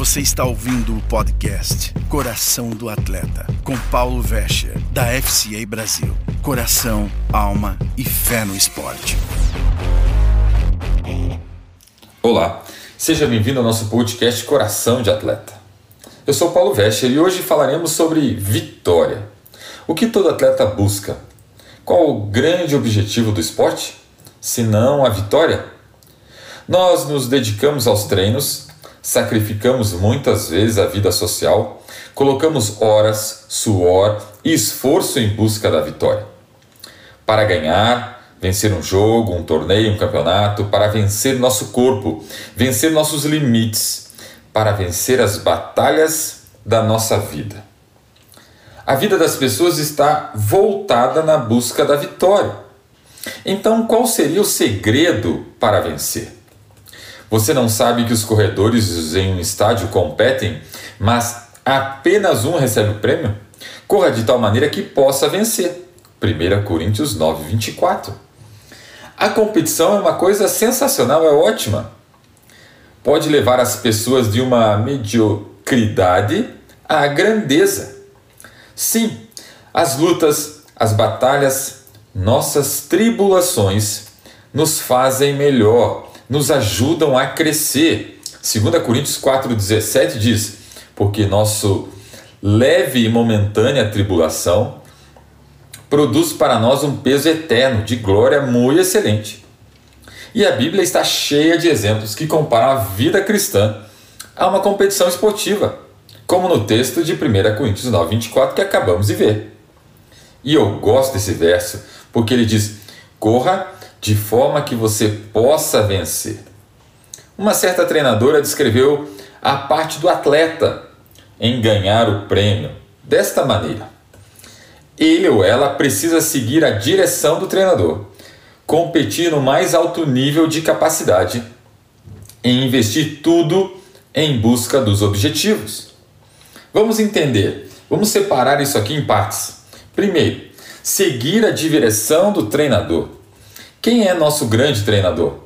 Você está ouvindo o podcast Coração do Atleta, com Paulo Vescher, da FCA Brasil. Coração, alma e fé no esporte. Olá, seja bem-vindo ao nosso podcast Coração de Atleta. Eu sou Paulo Vescher e hoje falaremos sobre vitória. O que todo atleta busca? Qual o grande objetivo do esporte? Se não a vitória? Nós nos dedicamos aos treinos, sacrificamos muitas vezes a vida social, colocamos horas, suor e esforço em busca da vitória. Para ganhar, vencer um jogo, um torneio, um campeonato, para vencer nosso corpo, vencer nossos limites, para vencer as batalhas da nossa vida. A vida das pessoas está voltada na busca da vitória. Então, qual seria o segredo para vencer? Você não sabe que os corredores em um estádio competem, mas apenas um recebe o prêmio? Corra de tal maneira que possa vencer. 1 Coríntios 9, 24. A competição é uma coisa sensacional, é ótima. Pode levar as pessoas de uma mediocridade à grandeza. Sim, as lutas, as batalhas, nossas tribulações nos fazem melhor, nos ajudam a crescer. 2 Coríntios 4,17 diz: Porque nosso leve e momentânea tribulação produz para nós um peso eterno de glória muito excelente. E a Bíblia está cheia de exemplos que comparam a vida cristã a uma competição esportiva, como no texto de 1 Coríntios 9, 24 que acabamos de ver. E eu gosto desse verso porque ele diz: corra de forma que você possa vencer. Uma certa treinadora descreveu a parte do atleta em ganhar o prêmio desta maneira: ele ou ela precisa seguir a direção do treinador, competir no mais alto nível de capacidade e investir tudo em busca dos objetivos. Vamos entender, vamos separar isso aqui em partes. Primeiro, seguir a direção do treinador. Quem é nosso grande treinador?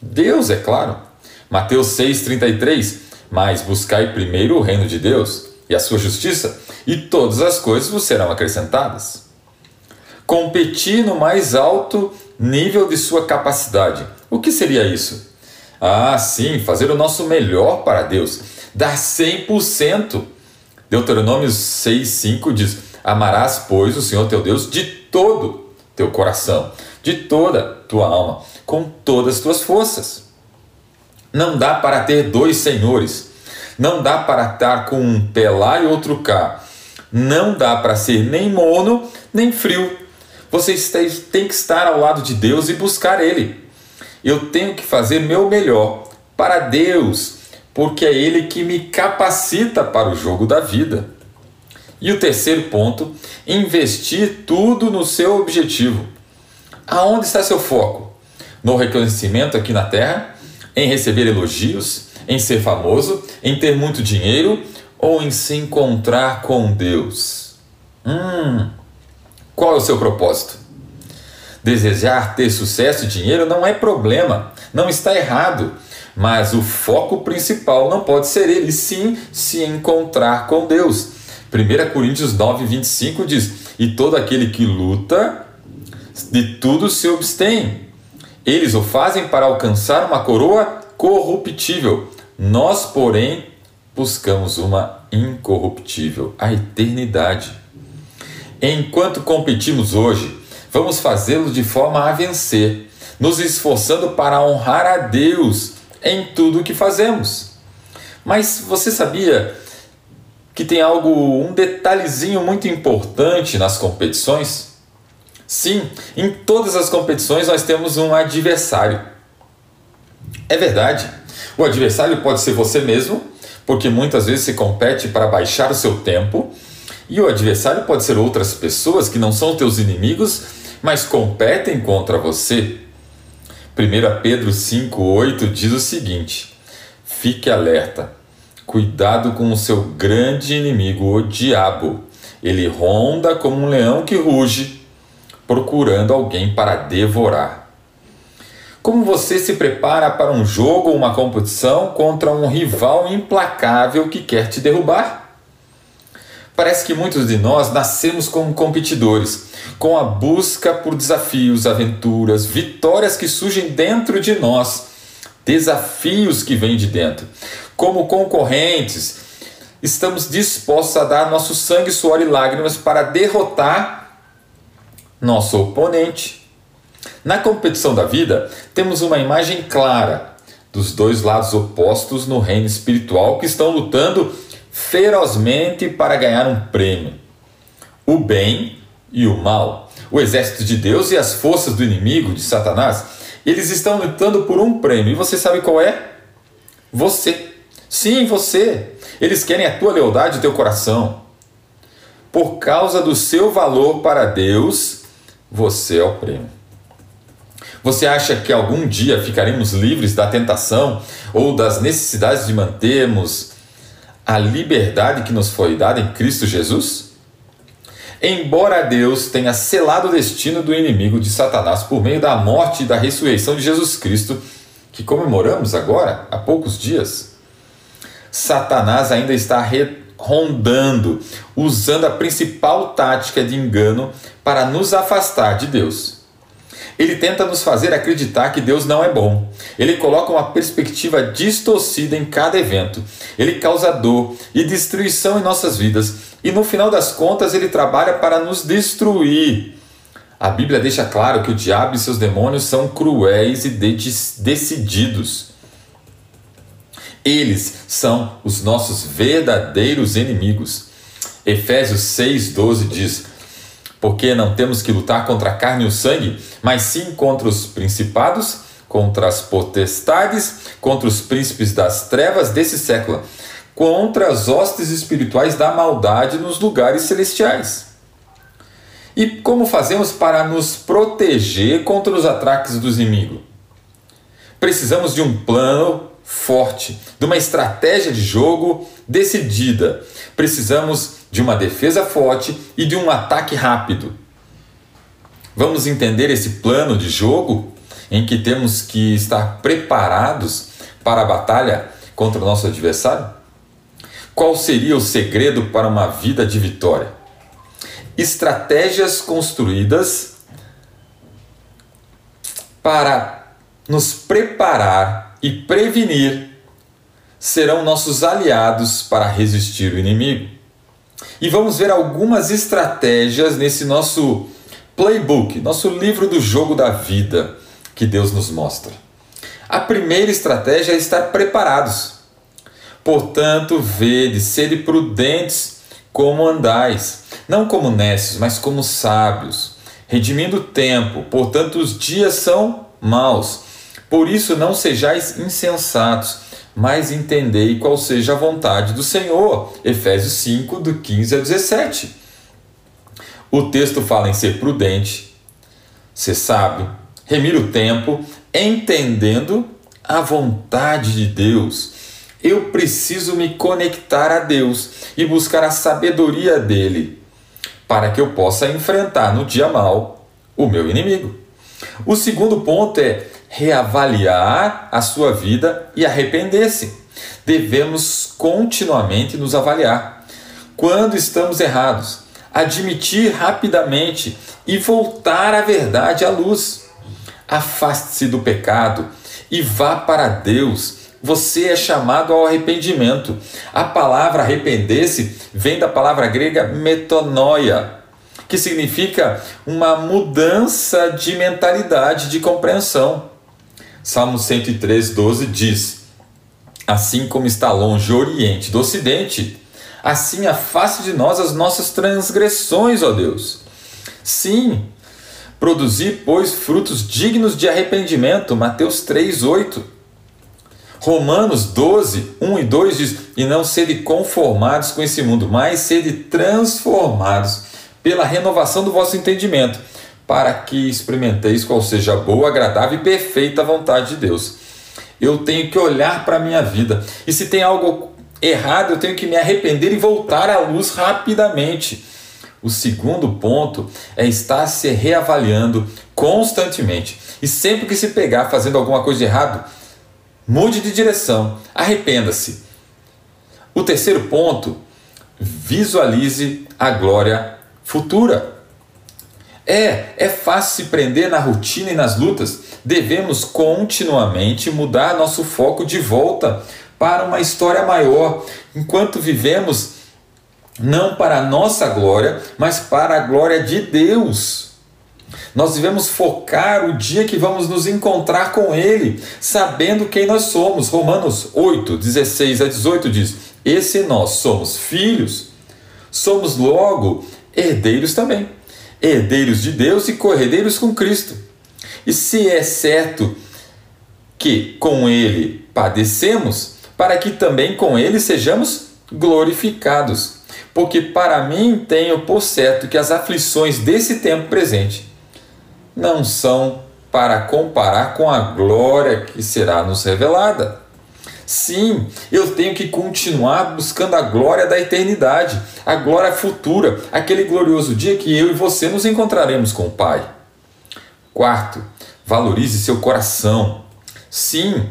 Deus, é claro. Mateus 6,33: Mas buscai primeiro o reino de Deus e a sua justiça, e todas as coisas vos serão acrescentadas. Competir no mais alto nível de sua capacidade. O que seria isso? Ah, sim, fazer o nosso melhor para Deus, dar 100%. Deuteronômio 6,5 diz: Amarás, pois, o Senhor teu Deus de todo teu coração, de toda tua alma, com todas as tuas forças. Não dá para ter dois senhores. Não dá para estar com um pé lá e outro cá. Não dá para ser nem mono nem frio. Você tem que estar ao lado de Deus e buscar Ele. Eu tenho que fazer meu melhor para Deus, porque é Ele que me capacita para o jogo da vida. E o terceiro ponto, investir tudo no seu objetivo. Aonde está seu foco? No reconhecimento aqui na Terra? Em receber elogios? Em ser famoso? Em ter muito dinheiro? Ou em se encontrar com Deus? Hum, qual é o seu propósito? Desejar ter sucesso e dinheiro não é problema, não está errado, mas o foco principal não pode ser ele, sim se encontrar com Deus. 1 Coríntios 9, 25 diz: E todo aquele que luta de tudo se abstém. Eles o fazem para alcançar uma coroa corruptível. Nós, porém, buscamos uma incorruptível, a eternidade. Enquanto competimos hoje, vamos fazê-lo de forma a vencer, nos esforçando para honrar a Deus em tudo o que fazemos. Mas você sabia que tem algo, um detalhezinho muito importante nas competições? Sim, em todas as competições nós temos um adversário. É verdade. O adversário pode ser você mesmo, porque muitas vezes se compete para baixar o seu tempo, e o adversário pode ser outras pessoas que não são teus inimigos, mas competem contra você. 1 Pedro 5,8 diz o seguinte: Fique alerta, cuidado com o seu grande inimigo, o diabo. Ele ronda como um leão que ruge procurando alguém para devorar. Como você se prepara para um jogo ou uma competição contra um rival implacável que quer te derrubar? Parece que muitos de nós nascemos como competidores, com a busca por desafios, aventuras, vitórias que surgem dentro de nós, desafios que vêm de dentro. Como concorrentes, estamos dispostos a dar nosso sangue, suor e lágrimas para derrotar nosso oponente. Na competição da vida, temos uma imagem clara dos dois lados opostos no reino espiritual que estão lutando ferozmente para ganhar um prêmio: o bem e o mal. O exército de Deus e as forças do inimigo, de Satanás, eles estão lutando por um prêmio. E você sabe qual é? Você. Sim, você. Eles querem a tua lealdade e o teu coração. Por causa do seu valor para Deus, você é o prêmio. Você acha que algum dia ficaremos livres da tentação ou das necessidades de mantermos a liberdade que nos foi dada em Cristo Jesus? Embora Deus tenha selado o destino do inimigo de Satanás por meio da morte e da ressurreição de Jesus Cristo, que comemoramos agora, há poucos dias, Satanás ainda está rondando, usando a principal tática de engano para nos afastar de Deus. Ele tenta nos fazer acreditar que Deus não é bom. Ele coloca uma perspectiva distorcida em cada evento. Ele causa dor e destruição em nossas vidas. E no final das contas, ele trabalha para nos destruir. A Bíblia deixa claro que o diabo e seus demônios são cruéis e decididos. Eles são os nossos verdadeiros inimigos. Efésios 6,12 diz: porque não temos que lutar contra a carne e o sangue, mas sim contra os principados, contra as potestades, contra os príncipes das trevas desse século, contra as hostes espirituais da maldade nos lugares celestiais. E como fazemos para nos proteger contra os ataques dos inimigos? Precisamos de um plano forte, de uma estratégia de jogo decidida. Precisamos de uma defesa forte e de um ataque rápido. Vamos entender esse plano de jogo em que temos que estar preparados para a batalha contra o nosso adversário? Qual seria o segredo para uma vida de vitória? Estratégias construídas para nos preparar e prevenir serão nossos aliados para resistir o inimigo. E vamos ver algumas estratégias nesse nosso playbook, nosso livro do jogo da vida que Deus nos mostra. A primeira estratégia é estar preparados. Portanto, vede, sede prudentes como andais, não como necios, mas como sábios, redimindo o tempo, portanto os dias são maus. Por isso não sejais insensatos, mas entendei qual seja a vontade do Senhor. Efésios 5, do 15 a 17. O texto fala em ser prudente, ser sábio, remir o tempo, entendendo a vontade de Deus. Eu preciso me conectar a Deus e buscar a sabedoria dele, para que eu possa enfrentar no dia mal o meu inimigo. O segundo ponto é reavaliar a sua vida e arrepender-se. Devemos continuamente nos avaliar. Quando estamos errados, admitir rapidamente e voltar a verdade à luz. Afaste-se do pecado e vá para Deus. Você é chamado ao arrependimento. A palavra arrepender-se vem da palavra grega metanoia, que significa uma mudança de mentalidade, de compreensão. Salmo 103, 12 diz: Assim como está longe o Oriente do Ocidente, assim afaste de nós as nossas transgressões, ó Deus. Sim, produzir, pois, frutos dignos de arrependimento. Mateus 3, 8. Romanos 12, 1 e 2 diz: E não sede conformados com esse mundo, mas sede transformados pela renovação do vosso entendimento para que experimenteis qual seja a boa, agradável e perfeita vontade de Deus. Eu tenho que olhar para a minha vida e se tem algo errado, eu tenho que me arrepender e voltar à luz rapidamente. O segundo ponto é estar se reavaliando constantemente. E sempre que se pegar fazendo alguma coisa de errado, mude de direção, arrependa-se. O terceiro ponto, visualize a glória futura. É, é fácil se prender na rotina e nas lutas. Devemos continuamente mudar nosso foco de volta para uma história maior, enquanto vivemos não para a nossa glória, mas para a glória de Deus. Nós devemos focar o dia que vamos nos encontrar com Ele, sabendo quem nós somos. Romanos 8, 16 a 18 diz: E se nós somos filhos, somos logo herdeiros também, herdeiros de Deus e corredeiros com Cristo. E se é certo que com Ele padecemos, para que também com Ele sejamos glorificados. Porque para mim tenho por certo que as aflições desse tempo presente não são para comparar com a glória que será nos revelada. Sim, eu tenho que continuar buscando a glória da eternidade, a glória futura, aquele glorioso dia que eu e você nos encontraremos com o Pai. Quarto, valorize seu coração. Sim,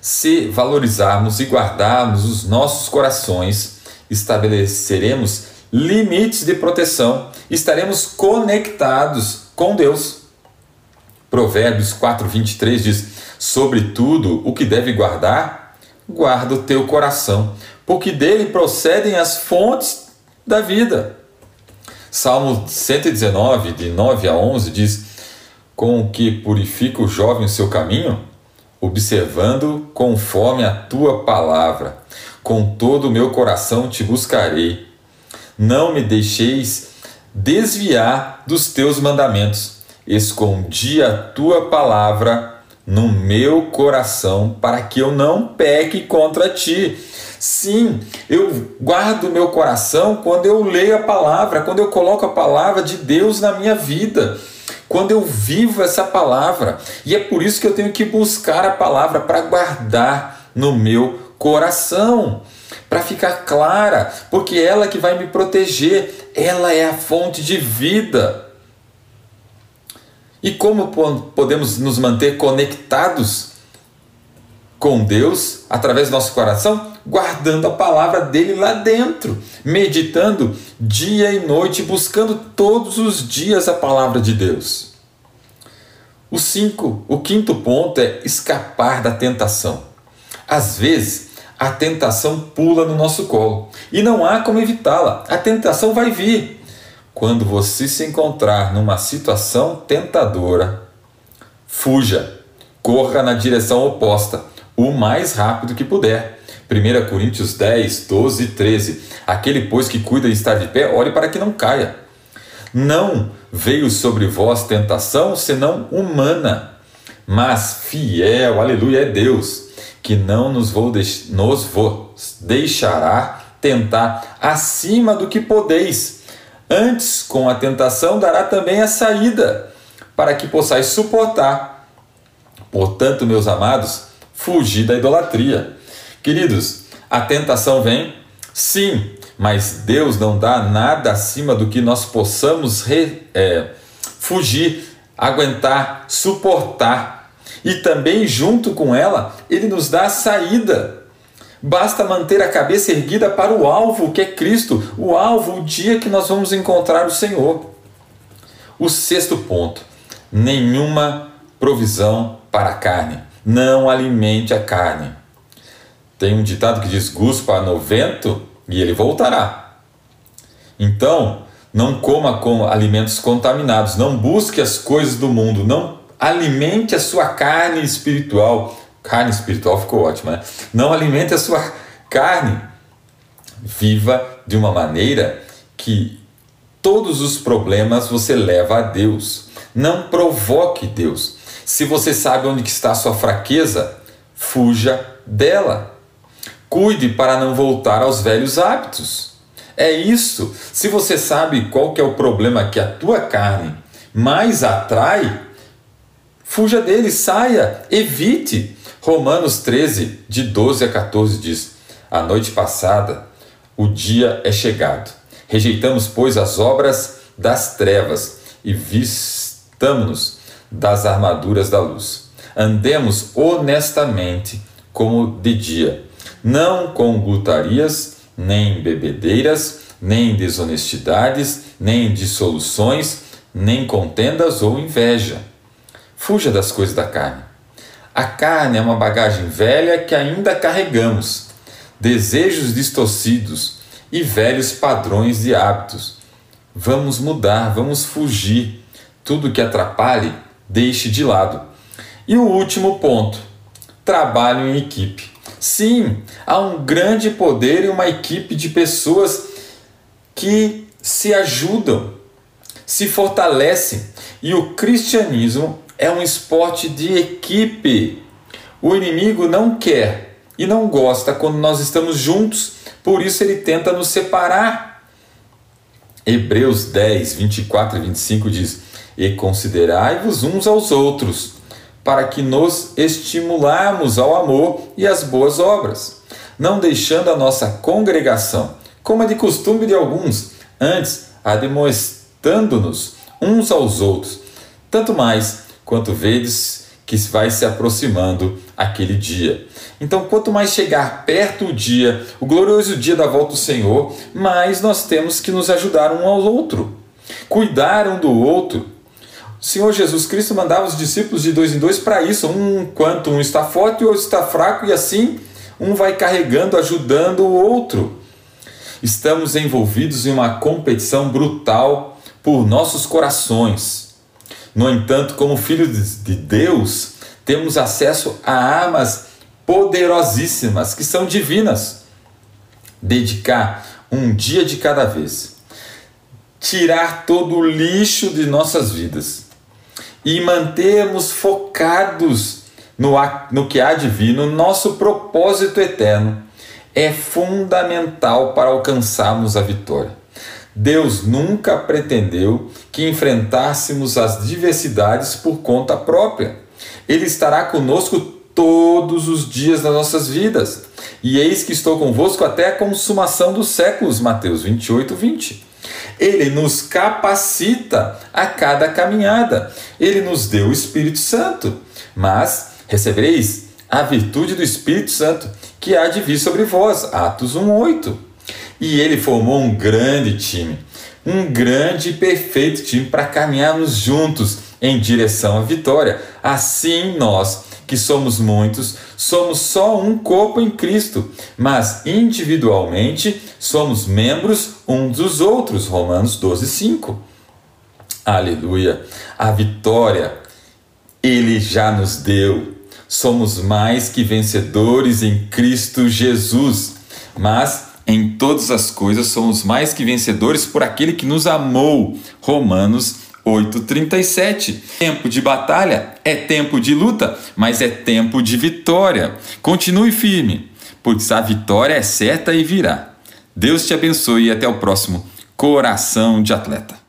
se valorizarmos e guardarmos os nossos corações, estabeleceremos limites de proteção, estaremos conectados com Deus. Provérbios 4:23 diz: "Sobretudo o que deve guardar, guarda o teu coração, porque dele procedem as fontes da vida." Salmo 119, de 9 a 11 diz: "Com o que purifica o jovem o seu caminho, observando conforme a tua palavra, com todo o meu coração te buscarei. Não me deixeis desviar dos teus mandamentos." escondi a tua palavra no meu coração para que eu não peque contra ti. Sim, eu guardo meu coração quando eu leio a palavra, quando eu coloco a palavra de Deus na minha vida, quando eu vivo essa palavra. E é por isso que eu tenho que buscar a palavra para guardar no meu coração, para ficar clara, porque é ela que vai me proteger, ela é a fonte de vida. E como podemos nos manter conectados com Deus através do nosso coração? Guardando a palavra dele lá dentro, meditando dia e noite, buscando todos os dias a palavra de Deus. O cinco, o quinto ponto é escapar da tentação. Às vezes, a tentação pula no nosso colo e não há como evitá-la. A tentação vai vir, quando você se encontrar numa situação tentadora, fuja, corra na direção oposta, o mais rápido que puder. 1 Coríntios 10, 12 e 13. Aquele, pois, que cuida de estar de pé, olhe para que não caia. Não veio sobre vós tentação senão humana, mas fiel, aleluia, é Deus, que não nos, vou nos vos deixará tentar acima do que podeis Antes, com a tentação, dará também a saída, para que possais suportar. Portanto, meus amados, fugir da idolatria. Queridos, a tentação vem? Sim, mas Deus não dá nada acima do que nós possamos re, é, fugir, aguentar, suportar. E também, junto com ela, Ele nos dá a saída Basta manter a cabeça erguida para o alvo, que é Cristo, o alvo, o dia que nós vamos encontrar o Senhor. O sexto ponto: nenhuma provisão para a carne. Não alimente a carne. Tem um ditado que diz: guspa no vento e ele voltará. Então, não coma com alimentos contaminados, não busque as coisas do mundo, não alimente a sua carne espiritual Carne espiritual ficou ótima, né? Não alimente a sua carne. Viva de uma maneira que todos os problemas você leva a Deus. Não provoque Deus. Se você sabe onde está a sua fraqueza, fuja dela. Cuide para não voltar aos velhos hábitos. É isso. Se você sabe qual é o problema que a tua carne mais atrai, fuja dele, saia, evite. Romanos 13, de 12 a 14 diz: A noite passada, o dia é chegado. Rejeitamos, pois, as obras das trevas e vistamos-nos das armaduras da luz. Andemos honestamente como de dia, não com glutarias, nem bebedeiras, nem desonestidades, nem dissoluções, nem contendas ou inveja. Fuja das coisas da carne. A carne é uma bagagem velha que ainda carregamos, desejos distorcidos e velhos padrões de hábitos. Vamos mudar, vamos fugir. Tudo que atrapalhe, deixe de lado. E o último ponto: trabalho em equipe. Sim, há um grande poder em uma equipe de pessoas que se ajudam, se fortalecem. E o cristianismo é um esporte de equipe. O inimigo não quer e não gosta quando nós estamos juntos, por isso ele tenta nos separar. Hebreus 10, 24 e 25 diz: E considerai-vos uns aos outros, para que nos estimularmos ao amor e às boas obras, não deixando a nossa congregação, como é de costume de alguns, antes admoestando-nos uns aos outros, tanto mais quanto vedes que vai se aproximando aquele dia. Então, quanto mais chegar perto o dia, o glorioso dia da volta do Senhor, mais nós temos que nos ajudar um ao outro, cuidar um do outro. O Senhor Jesus Cristo mandava os discípulos de dois em dois para isso, um enquanto um está forte e outro está fraco, e assim um vai carregando, ajudando o outro. Estamos envolvidos em uma competição brutal por nossos corações no entanto, como filhos de Deus, temos acesso a armas poderosíssimas que são divinas. Dedicar um dia de cada vez, tirar todo o lixo de nossas vidas e mantermos focados no, no que há divino, nosso propósito eterno é fundamental para alcançarmos a vitória. Deus nunca pretendeu que enfrentássemos as diversidades por conta própria. Ele estará conosco todos os dias das nossas vidas. E eis que estou convosco até a consumação dos séculos. Mateus 28, 20. Ele nos capacita a cada caminhada. Ele nos deu o Espírito Santo. Mas recebereis a virtude do Espírito Santo, que há de vir sobre vós. Atos 1, 8. E ele formou um grande time, um grande e perfeito time para caminharmos juntos em direção à vitória. Assim nós, que somos muitos, somos só um corpo em Cristo, mas individualmente somos membros uns dos outros. Romanos 12, 5. Aleluia! A vitória ele já nos deu. Somos mais que vencedores em Cristo Jesus. Mas em todas as coisas somos mais que vencedores por aquele que nos amou. Romanos 8:37. Tempo de batalha é tempo de luta, mas é tempo de vitória. Continue firme, pois a vitória é certa e virá. Deus te abençoe e até o próximo Coração de Atleta.